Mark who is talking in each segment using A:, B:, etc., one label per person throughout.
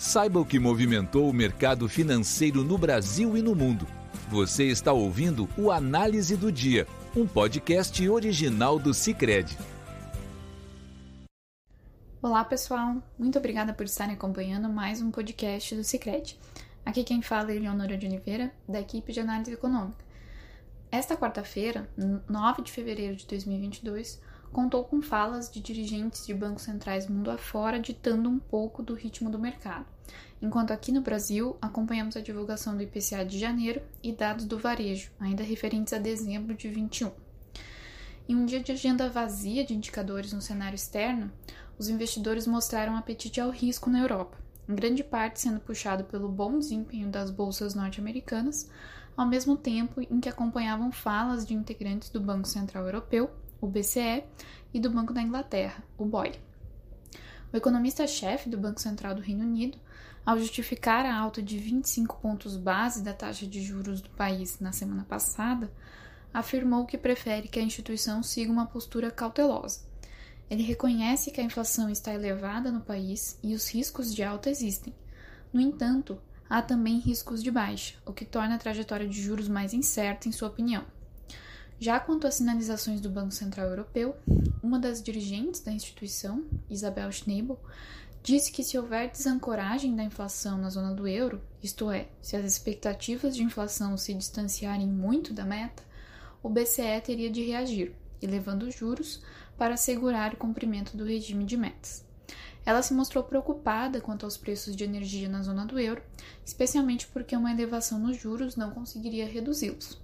A: Saiba o que movimentou o mercado financeiro no Brasil e no mundo. Você está ouvindo o Análise do Dia, um podcast original do Cicred.
B: Olá, pessoal. Muito obrigada por estarem acompanhando mais um podcast do Cicred. Aqui quem fala é Eleonora de Oliveira, da equipe de análise econômica. Esta quarta-feira, 9 de fevereiro de 2022, contou com falas de dirigentes de bancos centrais mundo afora ditando um pouco do ritmo do mercado, enquanto aqui no Brasil acompanhamos a divulgação do IPCA de janeiro e dados do varejo, ainda referentes a dezembro de 21. Em um dia de agenda vazia de indicadores no cenário externo, os investidores mostraram apetite ao risco na Europa, em grande parte sendo puxado pelo bom desempenho das bolsas norte-americanas, ao mesmo tempo em que acompanhavam falas de integrantes do Banco Central Europeu, o BCE, e do Banco da Inglaterra, o BOE. O economista-chefe do Banco Central do Reino Unido, ao justificar a alta de 25 pontos base da taxa de juros do país na semana passada, afirmou que prefere que a instituição siga uma postura cautelosa. Ele reconhece que a inflação está elevada no país e os riscos de alta existem. No entanto, há também riscos de baixa, o que torna a trajetória de juros mais incerta, em sua opinião. Já quanto às sinalizações do Banco Central Europeu, uma das dirigentes da instituição, Isabel Schnabel, disse que se houver desancoragem da inflação na zona do euro, isto é, se as expectativas de inflação se distanciarem muito da meta, o BCE teria de reagir, elevando os juros para assegurar o cumprimento do regime de metas. Ela se mostrou preocupada quanto aos preços de energia na zona do euro, especialmente porque uma elevação nos juros não conseguiria reduzi-los.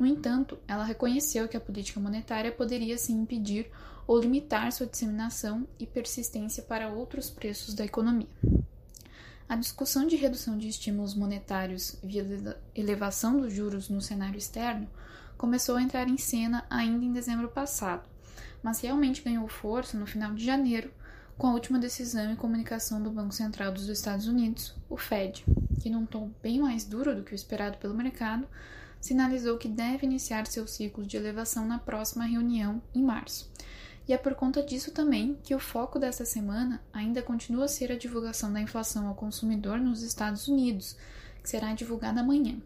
B: No entanto, ela reconheceu que a política monetária poderia sim impedir ou limitar sua disseminação e persistência para outros preços da economia. A discussão de redução de estímulos monetários via elevação dos juros no cenário externo começou a entrar em cena ainda em dezembro passado, mas realmente ganhou força no final de janeiro com a última decisão e comunicação do Banco Central dos Estados Unidos, o Fed, que, num tom bem mais duro do que o esperado pelo mercado, sinalizou que deve iniciar seu ciclo de elevação na próxima reunião, em março. E é por conta disso também que o foco desta semana ainda continua a ser a divulgação da inflação ao consumidor nos Estados Unidos, que será divulgada amanhã.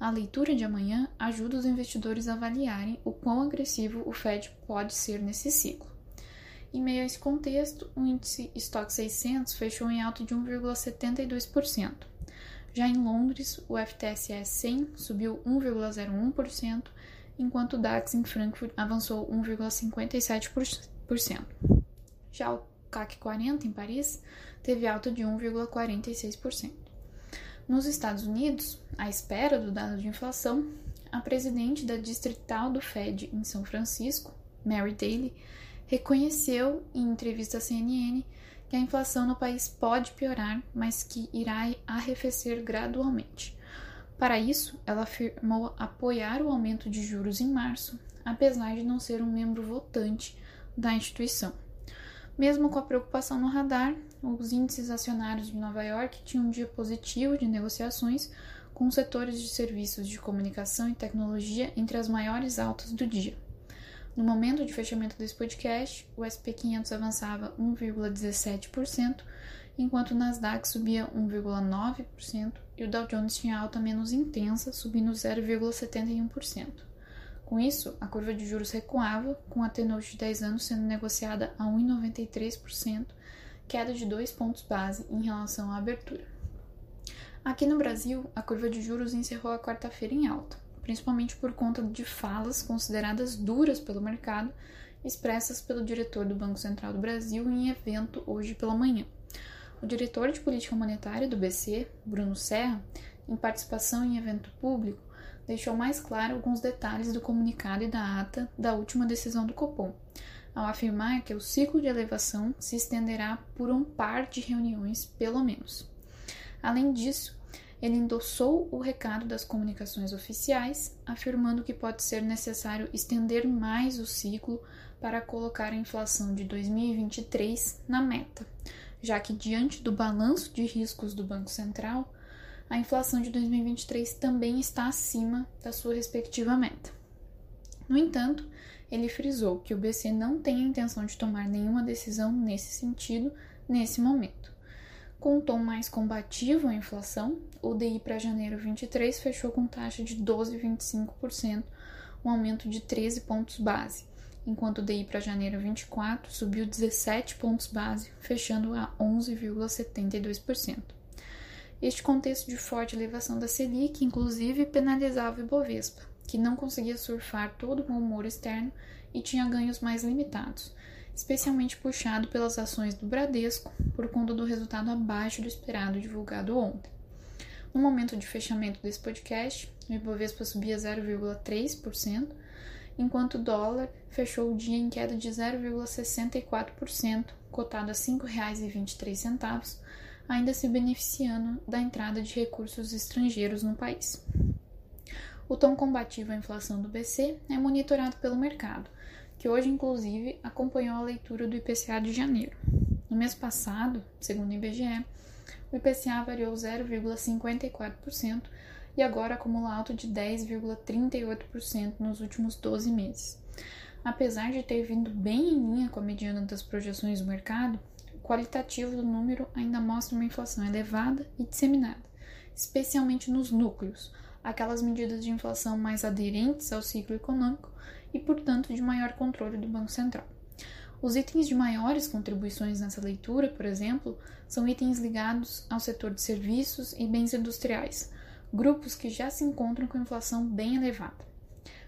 B: A leitura de amanhã ajuda os investidores a avaliarem o quão agressivo o Fed pode ser nesse ciclo. Em meio a esse contexto, o índice Stock 600 fechou em alta de 1,72%. Já em Londres, o FTSE 100 subiu 1,01%, enquanto o DAX em Frankfurt avançou 1,57%. Já o CAC 40 em Paris teve alta de 1,46%. Nos Estados Unidos, à espera do dado de inflação, a presidente da distrital do Fed em São Francisco, Mary Daly, reconheceu em entrevista à CNN que a inflação no país pode piorar, mas que irá arrefecer gradualmente. Para isso, ela afirmou apoiar o aumento de juros em março, apesar de não ser um membro votante da instituição. Mesmo com a preocupação no radar, os índices acionários de Nova York tinham um dia positivo de negociações, com setores de serviços de comunicação e tecnologia entre as maiores altas do dia. No momento de fechamento desse podcast, o SP500 avançava 1,17%, enquanto o Nasdaq subia 1,9% e o Dow Jones tinha alta menos intensa, subindo 0,71%. Com isso, a curva de juros recuava, com a T-Note de 10 anos sendo negociada a 1,93%, queda de 2 pontos base em relação à abertura. Aqui no Brasil, a curva de juros encerrou a quarta-feira em alta principalmente por conta de falas consideradas duras pelo mercado, expressas pelo diretor do Banco Central do Brasil em evento hoje pela manhã. O diretor de política monetária do BC, Bruno Serra, em participação em evento público, deixou mais claro alguns detalhes do comunicado e da ata da última decisão do Copom, ao afirmar que o ciclo de elevação se estenderá por um par de reuniões, pelo menos. Além disso, ele endossou o recado das comunicações oficiais, afirmando que pode ser necessário estender mais o ciclo para colocar a inflação de 2023 na meta, já que, diante do balanço de riscos do Banco Central, a inflação de 2023 também está acima da sua respectiva meta. No entanto, ele frisou que o BC não tem a intenção de tomar nenhuma decisão nesse sentido nesse momento. Com um tom mais combativo à inflação, o DI para janeiro 23 fechou com taxa de 12,25%, um aumento de 13 pontos base, enquanto o DI para janeiro 24 subiu 17 pontos base, fechando a 11,72%. Este contexto de forte elevação da Selic, inclusive, penalizava o Ibovespa, que não conseguia surfar todo o humor externo e tinha ganhos mais limitados, especialmente puxado pelas ações do Bradesco por conta do resultado abaixo do esperado divulgado ontem. No momento de fechamento desse podcast, o Ibovespa subia 0,3%, enquanto o dólar fechou o dia em queda de 0,64%, cotado a R$ 5,23, ainda se beneficiando da entrada de recursos estrangeiros no país. O tom combativo à inflação do BC é monitorado pelo mercado, que hoje, inclusive, acompanhou a leitura do IPCA de janeiro. No mês passado, segundo o IBGE, o IPCA variou 0,54% e agora acumula alto de 10,38% nos últimos 12 meses. Apesar de ter vindo bem em linha com a mediana das projeções do mercado, o qualitativo do número ainda mostra uma inflação elevada e disseminada, especialmente nos núcleos, aquelas medidas de inflação mais aderentes ao ciclo econômico e, portanto, de maior controle do Banco Central. Os itens de maiores contribuições nessa leitura, por exemplo, são itens ligados ao setor de serviços e bens industriais, grupos que já se encontram com inflação bem elevada.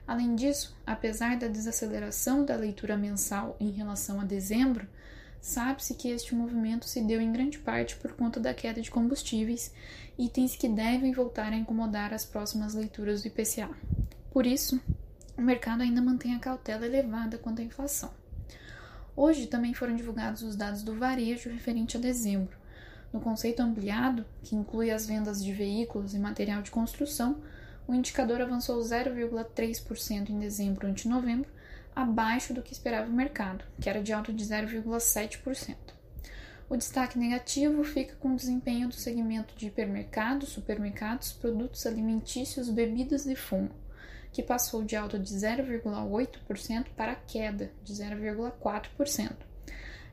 B: Além disso, apesar da desaceleração da leitura mensal em relação a dezembro, sabe-se que este movimento se deu em grande parte por conta da queda de combustíveis, itens que devem voltar a incomodar as próximas leituras do IPCA. Por isso, o mercado ainda mantém a cautela elevada quanto à inflação. Hoje também foram divulgados os dados do varejo referente a dezembro. No conceito ampliado, que inclui as vendas de veículos e material de construção, o indicador avançou 0,3% em dezembro ante novembro, abaixo do que esperava o mercado, que era de alta de 0,7%. O destaque negativo fica com o desempenho do segmento de hipermercados, supermercados, produtos alimentícios, bebidas e fumo que passou de alta de 0,8% para queda de 0,4%.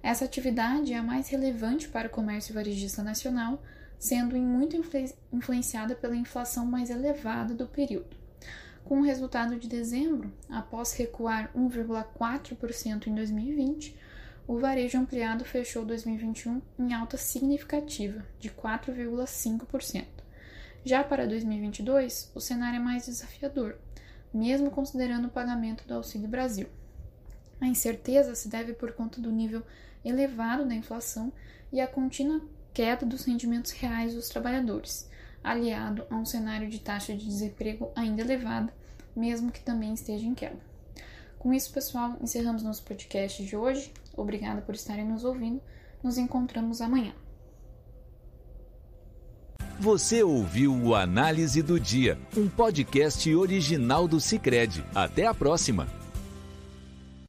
B: Essa atividade é a mais relevante para o comércio varejista nacional, sendo muito influenciada pela inflação mais elevada do período. Com o resultado de dezembro, após recuar 1,4% em 2020, o varejo ampliado fechou 2021 em alta significativa, de 4,5%. Já para 2022, o cenário é mais desafiador, mesmo considerando o pagamento do Auxílio Brasil. A incerteza se deve por conta do nível elevado da inflação e a contínua queda dos rendimentos reais dos trabalhadores, aliado a um cenário de taxa de desemprego ainda elevada, mesmo que também esteja em queda. Com isso, pessoal, encerramos nosso podcast de hoje. Obrigada por estarem nos ouvindo. Nos encontramos amanhã.
A: Você ouviu o Análise do Dia, um podcast original do Cicred. Até a próxima!